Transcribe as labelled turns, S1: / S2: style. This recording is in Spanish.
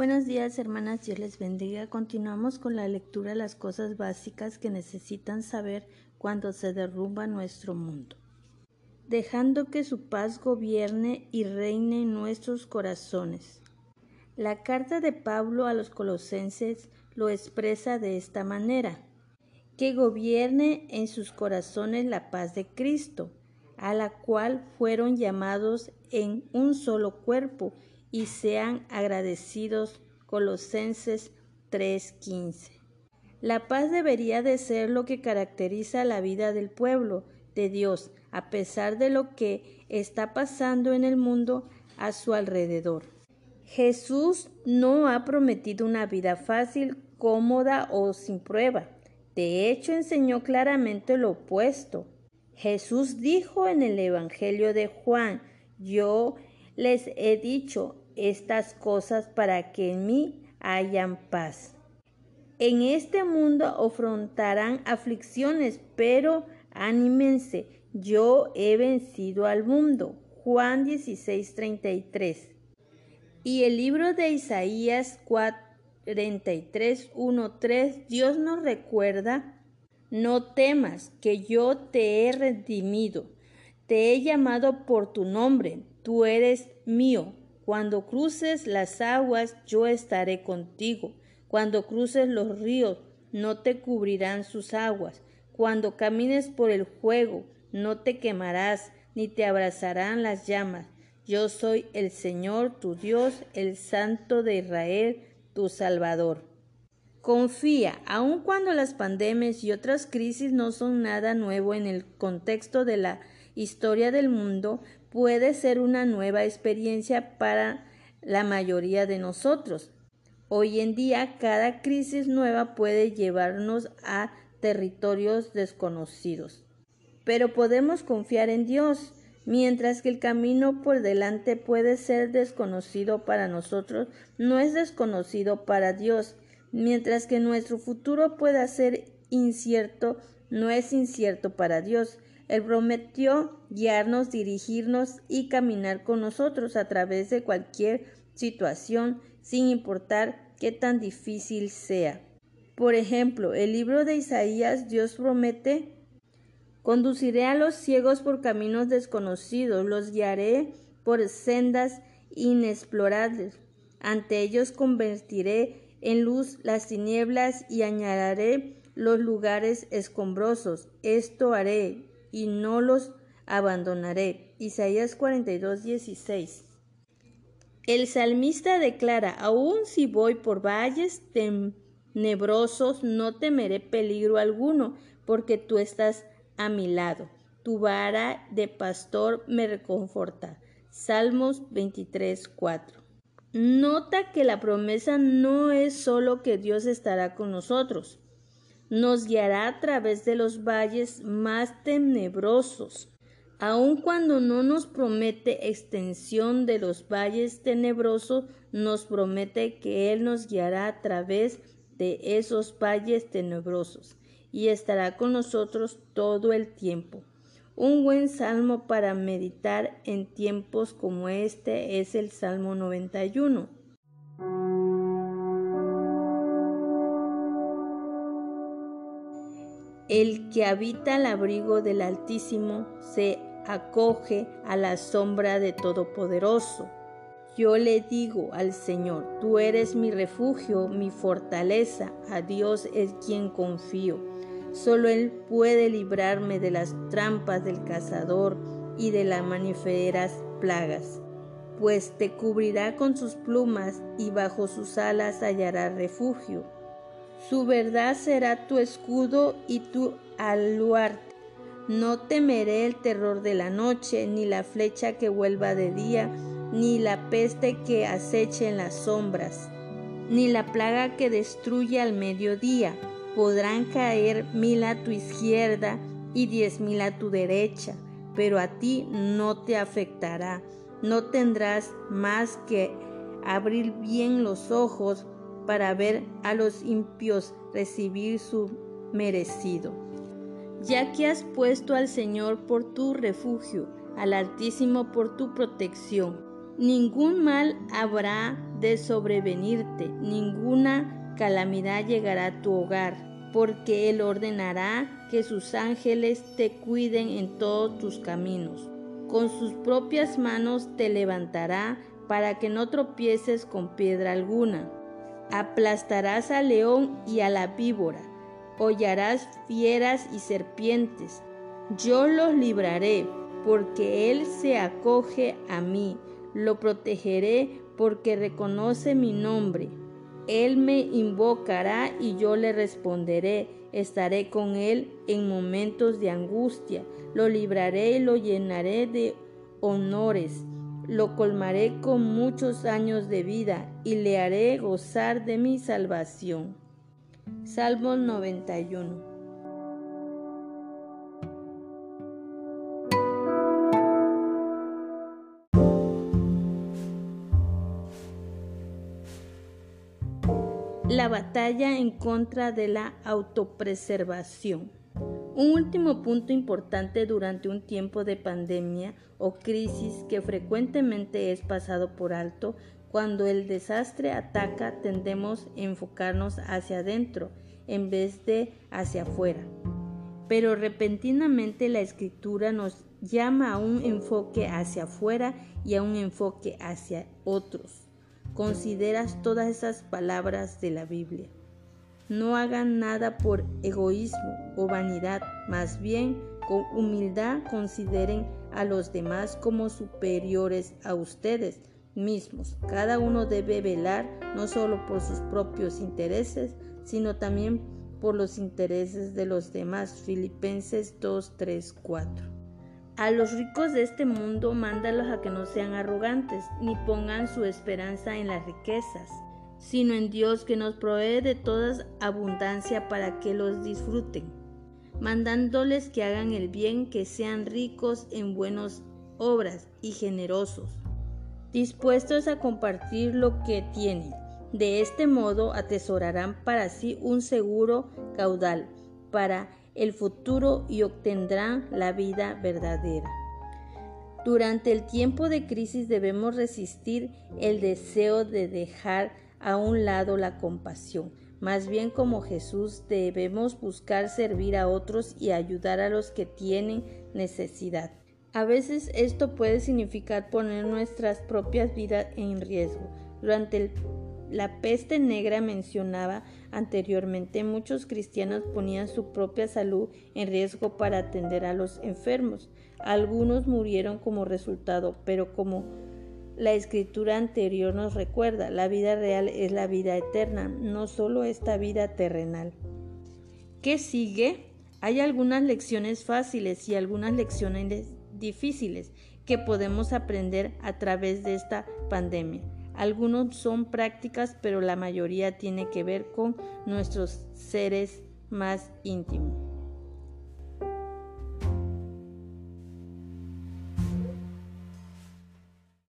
S1: Buenos días, hermanas, Dios les bendiga. Continuamos con la lectura de las cosas básicas que necesitan saber cuando se derrumba nuestro mundo. Dejando que su paz gobierne y reine en nuestros corazones. La carta de Pablo a los colosenses lo expresa de esta manera. Que gobierne en sus corazones la paz de Cristo, a la cual fueron llamados en un solo cuerpo y sean agradecidos. Colosenses 3:15. La paz debería de ser lo que caracteriza la vida del pueblo de Dios, a pesar de lo que está pasando en el mundo a su alrededor. Jesús no ha prometido una vida fácil, cómoda o sin prueba. De hecho, enseñó claramente lo opuesto. Jesús dijo en el Evangelio de Juan, yo les he dicho estas cosas para que en mí hayan paz. En este mundo afrontarán aflicciones, pero anímense, yo he vencido al mundo. Juan 16:33. Y el libro de Isaías 43, 1, 3, Dios nos recuerda, no temas, que yo te he redimido, te he llamado por tu nombre, tú eres mío, cuando cruces las aguas, yo estaré contigo. Cuando cruces los ríos, no te cubrirán sus aguas. Cuando camines por el fuego, no te quemarás, ni te abrazarán las llamas. Yo soy el Señor tu Dios, el Santo de Israel, tu Salvador. Confía, aun cuando las pandemias y otras crisis no son nada nuevo en el contexto de la historia del mundo, puede ser una nueva experiencia para la mayoría de nosotros. Hoy en día cada crisis nueva puede llevarnos a territorios desconocidos. Pero podemos confiar en Dios, mientras que el camino por delante puede ser desconocido para nosotros, no es desconocido para Dios, mientras que nuestro futuro pueda ser incierto, no es incierto para Dios. Él prometió guiarnos, dirigirnos y caminar con nosotros a través de cualquier situación, sin importar qué tan difícil sea. Por ejemplo, el libro de Isaías, Dios promete Conduciré a los ciegos por caminos desconocidos, los guiaré por sendas inexplorables. Ante ellos convertiré en luz las tinieblas y añadiré los lugares escombrosos. Esto haré y no los abandonaré. Isaías 42, 16. El salmista declara, aun si voy por valles tenebrosos, no temeré peligro alguno, porque tú estás a mi lado. Tu vara de pastor me reconforta. Salmos 23, 4. Nota que la promesa no es solo que Dios estará con nosotros, nos guiará a través de los valles más tenebrosos. Aun cuando no nos promete extensión de los valles tenebrosos, nos promete que Él nos guiará a través de esos valles tenebrosos y estará con nosotros todo el tiempo. Un buen salmo para meditar en tiempos como este es el Salmo 91. El que habita al abrigo del Altísimo se acoge a la sombra de Todopoderoso. Yo le digo al Señor, tú eres mi refugio, mi fortaleza, a Dios es quien confío. Solo Él puede librarme de las trampas del cazador y de las maniferas plagas, pues te cubrirá con sus plumas y bajo sus alas hallará refugio. Su verdad será tu escudo y tu aluarte. No temeré el terror de la noche, ni la flecha que vuelva de día, ni la peste que aceche en las sombras, ni la plaga que destruye al mediodía. Podrán caer mil a tu izquierda y diez mil a tu derecha, pero a ti no te afectará. No tendrás más que abrir bien los ojos para ver a los impios recibir su merecido. Ya que has puesto al Señor por tu refugio, al Altísimo por tu protección, ningún mal habrá de sobrevenirte, ninguna calamidad llegará a tu hogar, porque Él ordenará que sus ángeles te cuiden en todos tus caminos. Con sus propias manos te levantará para que no tropieces con piedra alguna. Aplastarás al león y a la víbora, hollarás fieras y serpientes. Yo los libraré, porque Él se acoge a mí. Lo protegeré porque reconoce mi nombre. Él me invocará y yo le responderé. Estaré con Él en momentos de angustia. Lo libraré y lo llenaré de honores. Lo colmaré con muchos años de vida y le haré gozar de mi salvación. Salmo 91 la batalla en contra de la autopreservación. Un último punto importante durante un tiempo de pandemia o crisis que frecuentemente es pasado por alto, cuando el desastre ataca tendemos a enfocarnos hacia adentro en vez de hacia afuera. Pero repentinamente la escritura nos llama a un enfoque hacia afuera y a un enfoque hacia otros consideras todas esas palabras de la Biblia. No hagan nada por egoísmo o vanidad, más bien con humildad consideren a los demás como superiores a ustedes mismos. Cada uno debe velar no solo por sus propios intereses, sino también por los intereses de los demás. Filipenses 2, 3, 4. A los ricos de este mundo mándalos a que no sean arrogantes, ni pongan su esperanza en las riquezas, sino en Dios que nos provee de toda abundancia para que los disfruten, mandándoles que hagan el bien, que sean ricos en buenas obras y generosos, dispuestos a compartir lo que tienen. De este modo atesorarán para sí un seguro caudal para el futuro y obtendrán la vida verdadera. Durante el tiempo de crisis debemos resistir el deseo de dejar a un lado la compasión. Más bien como Jesús debemos buscar servir a otros y ayudar a los que tienen necesidad. A veces esto puede significar poner nuestras propias vidas en riesgo. Durante la peste negra mencionaba anteriormente, muchos cristianos ponían su propia salud en riesgo para atender a los enfermos. Algunos murieron como resultado, pero como la escritura anterior nos recuerda, la vida real es la vida eterna, no solo esta vida terrenal. ¿Qué sigue? Hay algunas lecciones fáciles y algunas lecciones difíciles que podemos aprender a través de esta pandemia. Algunos son prácticas, pero la mayoría tiene que ver con nuestros seres más íntimos.